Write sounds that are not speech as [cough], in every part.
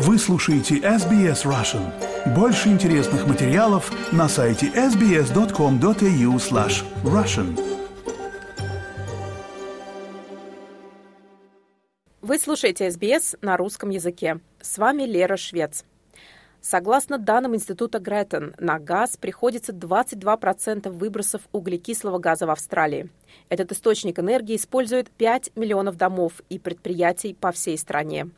Вы слушаете SBS Russian. Больше интересных материалов на сайте sbs.com.au slash russian. Вы слушаете SBS на русском языке. С вами Лера Швец. Согласно данным Института Греттон, на газ приходится 22% выбросов углекислого газа в Австралии. Этот источник энергии использует 5 миллионов домов и предприятий по всей стране.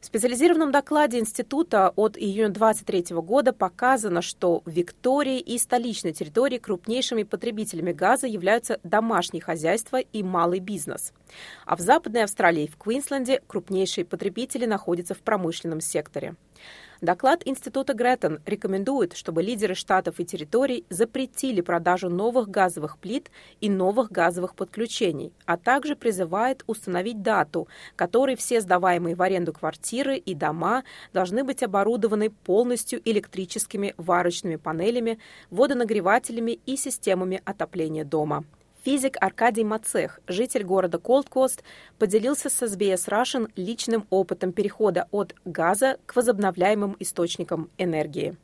В специализированном докладе института от июня 2023 года показано, что в Виктории и столичной территории крупнейшими потребителями газа являются домашние хозяйства и малый бизнес. А в Западной Австралии и в Квинсленде крупнейшие потребители находятся в промышленном секторе. Доклад Института Греттон рекомендует, чтобы лидеры штатов и территорий запретили продажу новых газовых плит и новых газовых подключений, а также призывает установить дату, которой все сдаваемые в аренду квартиры и дома должны быть оборудованы полностью электрическими варочными панелями, водонагревателями и системами отопления дома. Физик Аркадий Мацех, житель города Колдкост, поделился с SBS Russian личным опытом перехода от газа к возобновляемым источникам энергии.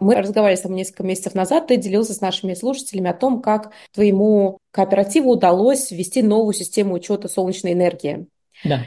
Мы разговаривали с тобой несколько месяцев назад, ты делился с нашими слушателями о том, как твоему кооперативу удалось ввести новую систему учета солнечной энергии. Да.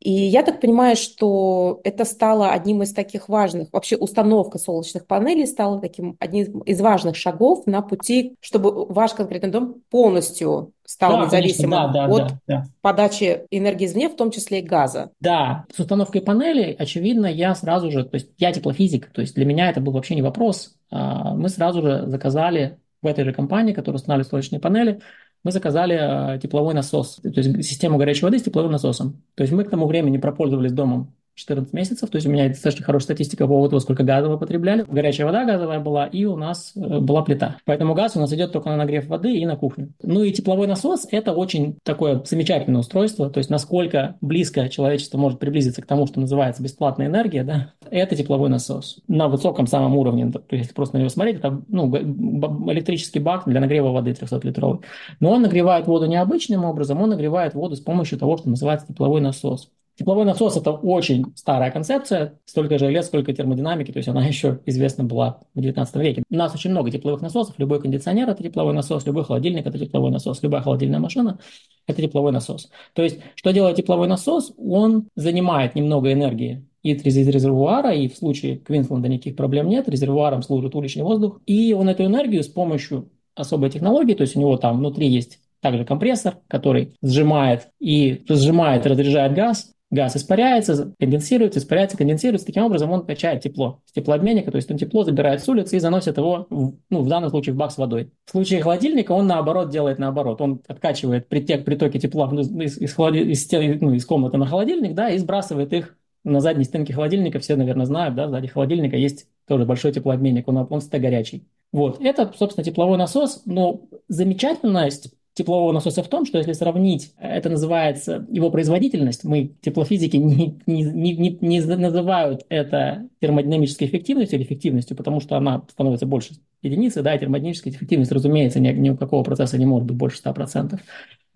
И я так понимаю, что это стало одним из таких важных, вообще установка солнечных панелей стала таким одним из важных шагов на пути, чтобы ваш конкретный дом полностью стал да, независимым конечно, да, да, от да, да. подачи энергии извне, в том числе и газа. Да, с установкой панелей, очевидно, я сразу же, то есть я теплофизик, то есть для меня это был вообще не вопрос. А, мы сразу же заказали в этой же компании, которая устанавливает солнечные панели, мы заказали э, тепловой насос, то есть систему горячей воды с тепловым насосом. То есть мы к тому времени пропользовались домом 14 месяцев, то есть у меня достаточно хорошая статистика по поводу того, сколько газа мы потребляли. Горячая вода газовая была, и у нас э, была плита. Поэтому газ у нас идет только на нагрев воды и на кухню. Ну и тепловой насос – это очень такое замечательное устройство, то есть насколько близко человечество может приблизиться к тому, что называется бесплатная энергия, да, это тепловой насос. На высоком самом уровне, если просто на него смотреть, это ну, электрический бак для нагрева воды 300-литровый. Но он нагревает воду необычным образом, он нагревает воду с помощью того, что называется тепловой насос. Тепловой насос – это очень старая концепция, столько же лет, сколько термодинамики, то есть она [laughs] еще известна была в 19 веке. У нас очень много тепловых насосов, любой кондиционер – это тепловой насос, любой холодильник – это тепловой насос, любая холодильная машина – это тепловой насос. То есть, что делает тепловой насос? Он занимает немного энергии и из резервуара, и в случае Квинсленда никаких проблем нет, резервуаром служит уличный воздух, и он эту энергию с помощью особой технологии, то есть у него там внутри есть также компрессор, который сжимает и сжимает разряжает газ, газ испаряется, конденсируется, испаряется, конденсируется. Таким образом он качает тепло с теплообменника, то есть он тепло забирает с улицы и заносит его, в, ну, в данном случае, в бак с водой. В случае холодильника он наоборот делает наоборот. Он откачивает притек, притоки тепла из, из, из, стен, ну, из комнаты на холодильник, да, и сбрасывает их на задней стенке холодильника. Все, наверное, знают, да, сзади холодильника есть тоже большой теплообменник, он, он всегда горячий. Вот, это, собственно, тепловой насос, но замечательность теплового насоса в том, что если сравнить, это называется его производительность, мы теплофизики не, не, не, не называют это термодинамической эффективностью или эффективностью, потому что она становится больше единицы, да, термодинамическая эффективность, разумеется, ни, ни у какого процесса не может быть больше 100%.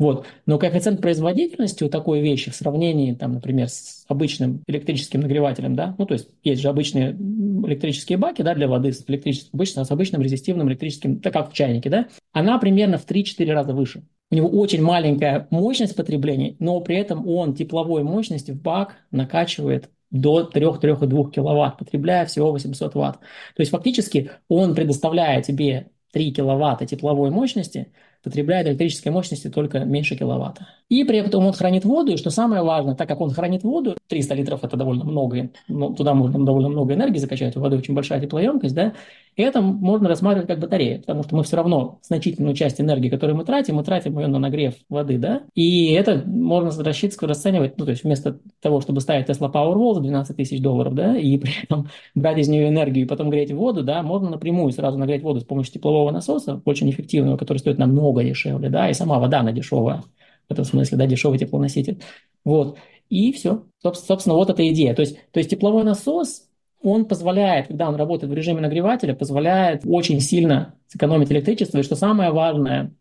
Вот. Но коэффициент производительности у такой вещи в сравнении, там, например, с обычным электрическим нагревателем, да, ну, то есть есть же обычные электрические баки, да, для воды с электрическим, обычно с обычным резистивным электрическим, так как в чайнике, да, она примерно в 3-4 раза выше. У него очень маленькая мощность потребления, но при этом он тепловой мощности в бак накачивает до 3-3,2 киловатт, потребляя всего 800 ватт. То есть фактически он предоставляет тебе 3 киловатта тепловой мощности, потребляет электрической мощности только меньше киловатта. И при этом он хранит воду, и что самое важное, так как он хранит воду, 300 литров это довольно много, ну, туда можно довольно много энергии закачать, у воды очень большая теплоемкость, да, и это можно рассматривать как батарея, потому что мы все равно значительную часть энергии, которую мы тратим, мы тратим ее на нагрев воды, да, и это можно рассчитывать, расценивать, ну, то есть вместо того, чтобы ставить Tesla Powerwall за 12 тысяч долларов, да, и при этом [laughs] брать из нее энергию и потом греть воду, да, можно напрямую сразу нагреть воду с помощью теплового насоса, очень эффективного, который стоит намного дешевле, да, и сама вода, она дешевая, в этом смысле, да, дешевый теплоноситель. Вот. И все. Собственно, вот эта идея. То есть, то есть тепловой насос, он позволяет, когда он работает в режиме нагревателя, позволяет очень сильно сэкономить электричество. И что самое важное,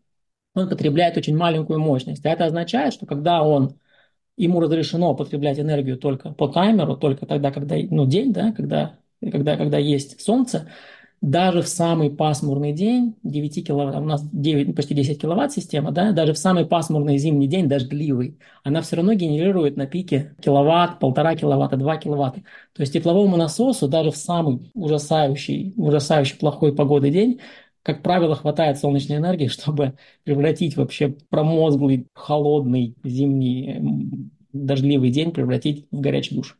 он потребляет очень маленькую мощность. А это означает, что когда он ему разрешено потреблять энергию только по таймеру, только тогда, когда, ну, день, да, когда, когда, когда есть солнце, даже в самый пасмурный день, 9 киловатт, у нас 9, почти 10 киловатт система, да, даже в самый пасмурный зимний день, дождливый, она все равно генерирует на пике киловатт, полтора киловатта, 2 киловатта. То есть тепловому насосу даже в самый ужасающий, ужасающий плохой погоды день как правило, хватает солнечной энергии, [laughs] чтобы превратить вообще промозглый, холодный зимний дождливый день превратить в горячий душ.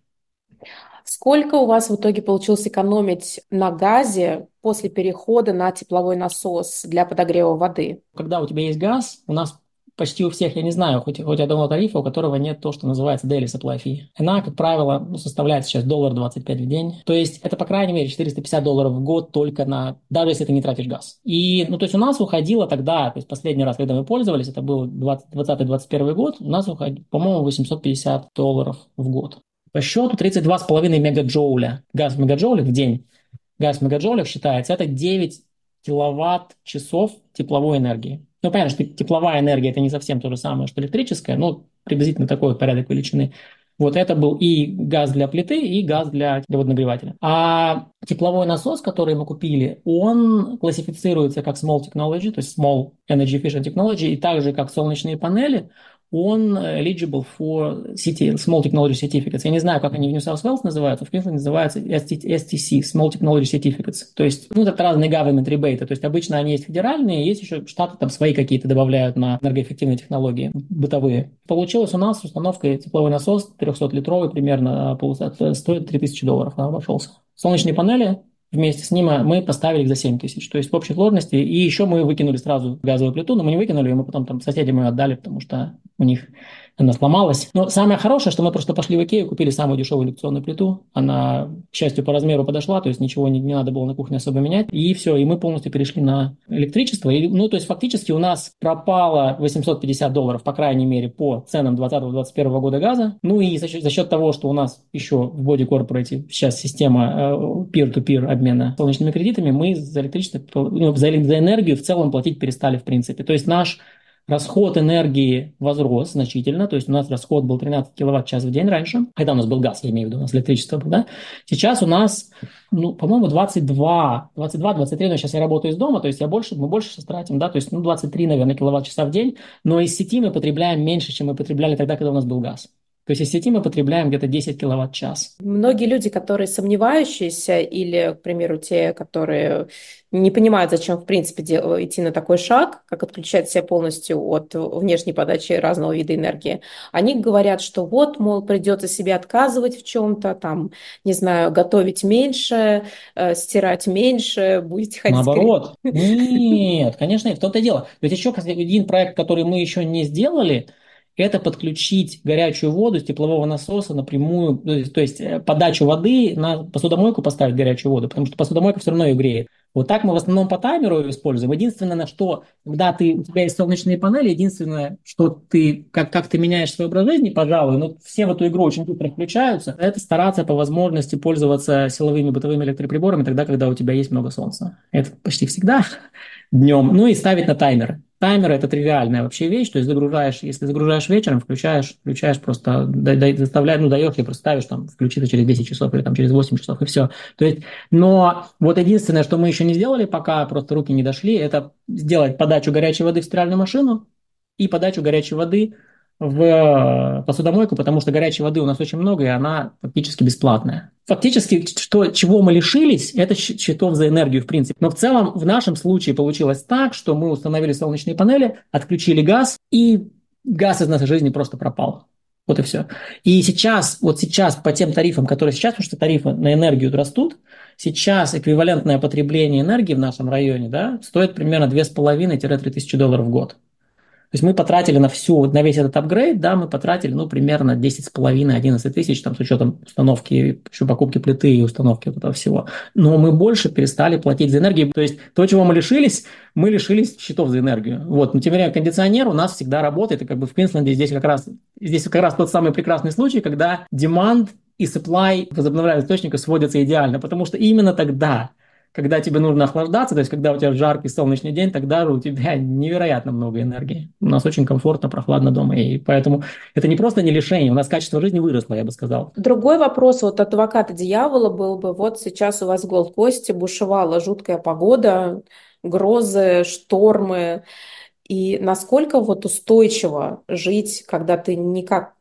Сколько у вас в итоге получилось экономить на газе после перехода на тепловой насос для подогрева воды? Когда у тебя есть газ, у нас почти у всех, я не знаю, хоть, хоть одного тарифа, у которого нет то, что называется daily supply fee. Она, как правило, ну, составляет сейчас доллар 25 в день. То есть это, по крайней мере, 450 долларов в год только на, даже если ты не тратишь газ. И, ну, то есть у нас уходило тогда, то есть последний раз, когда мы пользовались, это был 2020-2021 год, у нас уходило, по-моему, 850 долларов в год. По счету 32,5 мегаджоуля. Газ в мегаджоулях в день. Газ в мегаджоулях считается, это 9 киловатт-часов тепловой энергии. Ну, понятно, что тепловая энергия это не совсем то же самое, что электрическая, но приблизительно такой порядок величины. Вот это был и газ для плиты, и газ для, водонагревателя. А тепловой насос, который мы купили, он классифицируется как small technology, то есть small energy efficient technology, и также как солнечные панели, он eligible for CT, Small Technology Certificates. Я не знаю, как они в New South Wales называются, в Квинсленде называются STC, Small Technology Certificates. То есть, ну, это разные government ребейты. То есть, обычно они есть федеральные, есть еще штаты там свои какие-то добавляют на энергоэффективные технологии бытовые. Получилось у нас установка тепловой насос 300-литровый примерно стоит 3000 долларов, обошелся. Солнечные панели вместе с ним а мы поставили их за 7 тысяч. То есть в общей сложности. И еще мы выкинули сразу газовую плиту, но мы не выкинули, и мы потом там соседям ее отдали, потому что у них она сломалась. Но самое хорошее, что мы просто пошли в Икею, купили самую дешевую индукционную плиту. Она, к счастью, по размеру подошла, то есть ничего не, не надо было на кухне особо менять. И все, и мы полностью перешли на электричество. И, ну, то есть фактически у нас пропало 850 долларов, по крайней мере, по ценам 2020-2021 года газа. Ну и за счет, за счет того, что у нас еще в Body Corporate сейчас система э, peer-to-peer обмена солнечными кредитами, мы за электричество, ну, за, за энергию в целом платить перестали в принципе. То есть наш Расход энергии возрос значительно, то есть у нас расход был 13 киловатт-час в день раньше, когда у нас был газ, я имею в виду, у нас электричество было, да? Сейчас у нас, ну, по-моему, 22, 22, 23, но сейчас я работаю из дома, то есть я больше, мы больше сейчас тратим, да, то есть, ну, 23, наверное, киловатт-часа в день, но из сети мы потребляем меньше, чем мы потребляли тогда, когда у нас был газ. То есть из сети мы потребляем где-то 10 киловатт-час. Многие люди, которые сомневающиеся или, к примеру, те, которые не понимают, зачем, в принципе, идти на такой шаг, как отключать себя полностью от внешней подачи разного вида энергии, они говорят, что вот, мол, придется себе отказывать в чем-то, там, не знаю, готовить меньше, э, стирать меньше, будете ходить... Наоборот. Нет, конечно, в том-то дело. Ведь еще один проект, который мы еще не сделали – это подключить горячую воду с теплового насоса напрямую, то есть, то есть э, подачу воды на посудомойку поставить горячую воду, потому что посудомойка все равно ее греет. Вот так мы в основном по таймеру используем. Единственное, на что, когда ты, у тебя есть солнечные панели, единственное, что ты, как, как ты меняешь свой образ жизни, пожалуй, но все в эту игру очень быстро включаются, это стараться по возможности пользоваться силовыми бытовыми электроприборами тогда, когда у тебя есть много солнца. Это почти всегда [laughs] днем. Ну и ставить на таймер. Таймер – это тривиальная вообще вещь, то есть загружаешь, если загружаешь вечером, включаешь, включаешь просто, заставляешь, ну, даешь и просто ставишь, там, включиться через 10 часов или там через 8 часов, и все. То есть, но вот единственное, что мы еще не сделали, пока просто руки не дошли, это сделать подачу горячей воды в стиральную машину и подачу горячей воды в э, посудомойку, потому что горячей воды у нас очень много, и она фактически бесплатная. Фактически, что, чего мы лишились, это счетов за энергию, в принципе. Но в целом, в нашем случае получилось так, что мы установили солнечные панели, отключили газ, и газ из нашей жизни просто пропал. Вот и все. И сейчас, вот сейчас по тем тарифам, которые сейчас, потому что тарифы на энергию растут, сейчас эквивалентное потребление энергии в нашем районе да, стоит примерно 2,5-3 тысячи долларов в год. То есть мы потратили на всю, на весь этот апгрейд, да, мы потратили, ну, примерно 10,5-11 тысяч, там, с учетом установки, еще покупки плиты и установки вот этого всего. Но мы больше перестали платить за энергию. То есть то, чего мы лишились, мы лишились счетов за энергию. Вот, но тем не менее, кондиционер у нас всегда работает, и как бы в Квинсленде здесь как раз, здесь как раз тот самый прекрасный случай, когда demand и supply возобновляемых источников сводятся идеально, потому что именно тогда когда тебе нужно охлаждаться, то есть когда у тебя жаркий солнечный день, тогда у тебя невероятно много энергии. У нас очень комфортно, прохладно дома, и поэтому это не просто не лишение, у нас качество жизни выросло, я бы сказал. Другой вопрос вот от адвоката дьявола был бы, вот сейчас у вас в Голд-Косте бушевала жуткая погода, грозы, штормы, и насколько вот устойчиво жить, когда ты никак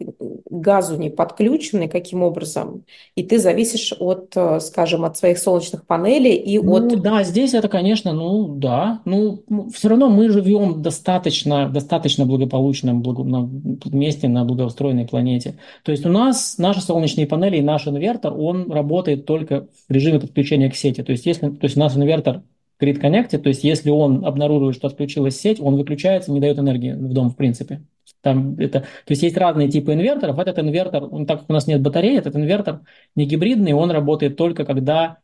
газу не подключенный, каким образом, и ты зависишь от, э, скажем, от своих солнечных панелей и ну, от... Да, здесь это, конечно, ну да, ну все равно мы живем достаточно, достаточно благополучном благо, на, месте на благоустроенной планете. То есть у нас наши солнечные панели и наш инвертор, он работает только в режиме подключения к сети. То есть если, то есть у нас инвертор Grid Connect, то есть если он обнаруживает, что отключилась сеть, он выключается, не дает энергии в дом в принципе. Там это, то есть есть разные типы инверторов. Этот инвертор, он, так как у нас нет батареи, этот инвертор не гибридный, он работает только когда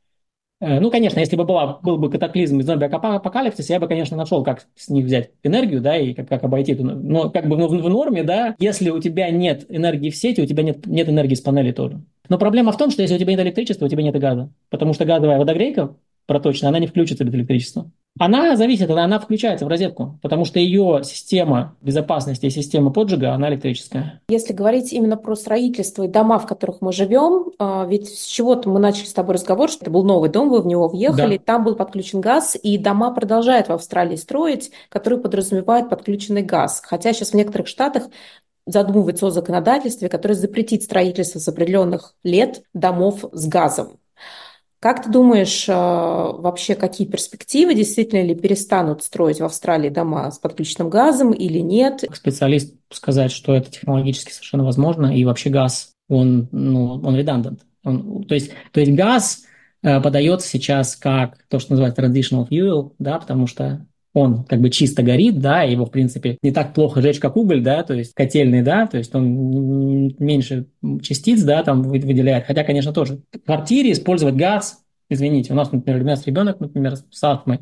э, ну, конечно, если бы была, был бы катаклизм из зомби-апокалипсиса, я бы, конечно, нашел, как с них взять энергию, да, и как, как обойти эту... Но как бы в, в норме, да, если у тебя нет энергии в сети, у тебя нет, нет энергии с панели тоже. Но проблема в том, что если у тебя нет электричества, у тебя нет и газа. Потому что газовая водогрейка проточная, она не включится без электричества. Она зависит, она включается в розетку, потому что ее система безопасности и система поджига, она электрическая. Если говорить именно про строительство и дома, в которых мы живем, а, ведь с чего-то мы начали с тобой разговор, что это был новый дом, вы в него въехали, да. там был подключен газ, и дома продолжают в Австралии строить, которые подразумевают подключенный газ. Хотя сейчас в некоторых штатах задумывается о законодательстве, которое запретит строительство с определенных лет домов с газом. Как ты думаешь, э, вообще какие перспективы, действительно ли перестанут строить в Австралии дома с подключенным газом или нет? Специалист сказать, что это технологически совершенно возможно, и вообще газ, он, ну, он redundant. Он, то, есть, то есть газ э, подается сейчас как то, что называется traditional fuel, да, потому что он как бы чисто горит, да, его, в принципе, не так плохо жечь, как уголь, да, то есть котельный, да, то есть он меньше частиц, да, там выделяет, хотя, конечно, тоже в квартире использовать газ, извините, у нас, например, у нас ребенок, например, с астмой,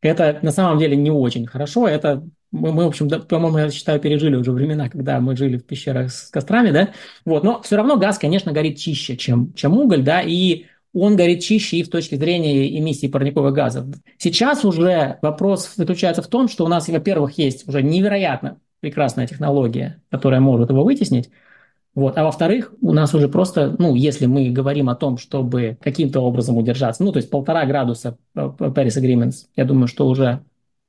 это на самом деле не очень хорошо, это мы, мы, в общем, да, по-моему, я считаю, пережили уже времена, когда мы жили в пещерах с кострами, да, вот, но все равно газ, конечно, горит чище, чем, чем уголь, да, и он горит чище и в точке зрения эмиссии парниковых газов. Сейчас уже вопрос заключается в том, что у нас, во-первых, есть уже невероятно прекрасная технология, которая может его вытеснить, вот. А во-вторых, у нас уже просто, ну, если мы говорим о том, чтобы каким-то образом удержаться, ну, то есть полтора градуса Paris Agreements, я думаю, что уже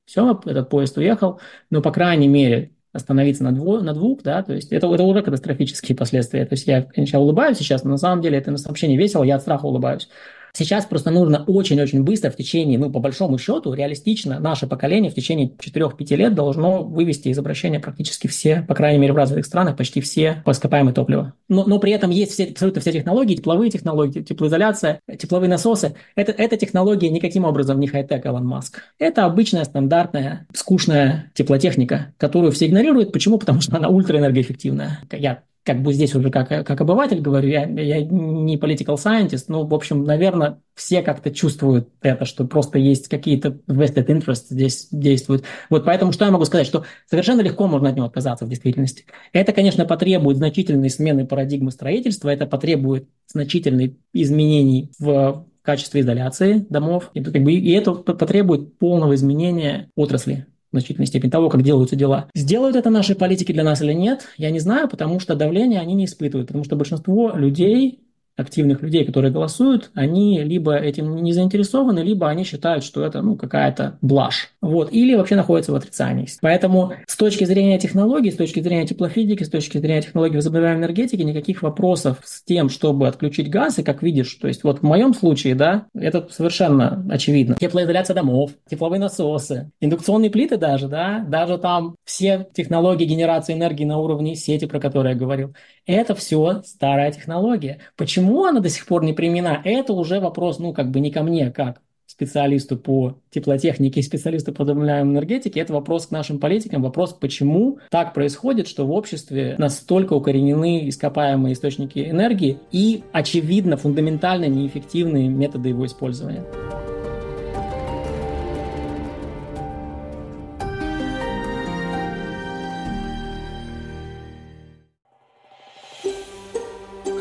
все, этот поезд уехал, но, по крайней мере, остановиться на, дво, на двух, да, то есть это, это уже катастрофические последствия. То есть я, конечно, улыбаюсь сейчас, но на самом деле это сообщение сообщении весело, я от страха улыбаюсь. Сейчас просто нужно очень-очень быстро в течение, ну, по большому счету, реалистично, наше поколение в течение 4-5 лет должно вывести из обращения практически все, по крайней мере, в развитых странах, почти все ископаемые топлива. Но, но при этом есть все, абсолютно все технологии, тепловые технологии, теплоизоляция, тепловые насосы. Это, эта технология никаким образом не хай-тек Илон Маск. Это обычная, стандартная, скучная теплотехника, которую все игнорируют. Почему? Потому что она ультраэнергоэффективная. Я как бы здесь уже как, как обыватель говорю, я, я не political scientist, но, в общем, наверное, все как-то чувствуют это, что просто есть какие-то vested interests здесь действуют. Вот поэтому что я могу сказать, что совершенно легко можно от него отказаться в действительности. Это, конечно, потребует значительной смены парадигмы строительства, это потребует значительных изменений в качестве изоляции домов, и, как бы, и это потребует полного изменения отрасли значительной степени того, как делаются дела. Сделают это наши политики для нас или нет, я не знаю, потому что давление они не испытывают, потому что большинство людей активных людей, которые голосуют, они либо этим не заинтересованы, либо они считают, что это ну, какая-то блажь. Вот. Или вообще находятся в отрицании. Поэтому с точки зрения технологий, с точки зрения теплофизики, с точки зрения технологий возобновляемой энергетики, никаких вопросов с тем, чтобы отключить газ, и как видишь, то есть вот в моем случае, да, это совершенно очевидно. Теплоизоляция домов, тепловые насосы, индукционные плиты даже, да, даже там все технологии генерации энергии на уровне сети, про которые я говорил, это все старая технология. Почему она до сих пор не применена, это уже вопрос, ну, как бы не ко мне, как специалисту по теплотехнике и специалисту по возобновляемой энергетике, это вопрос к нашим политикам, вопрос, почему так происходит, что в обществе настолько укоренены ископаемые источники энергии и, очевидно, фундаментально неэффективные методы его использования.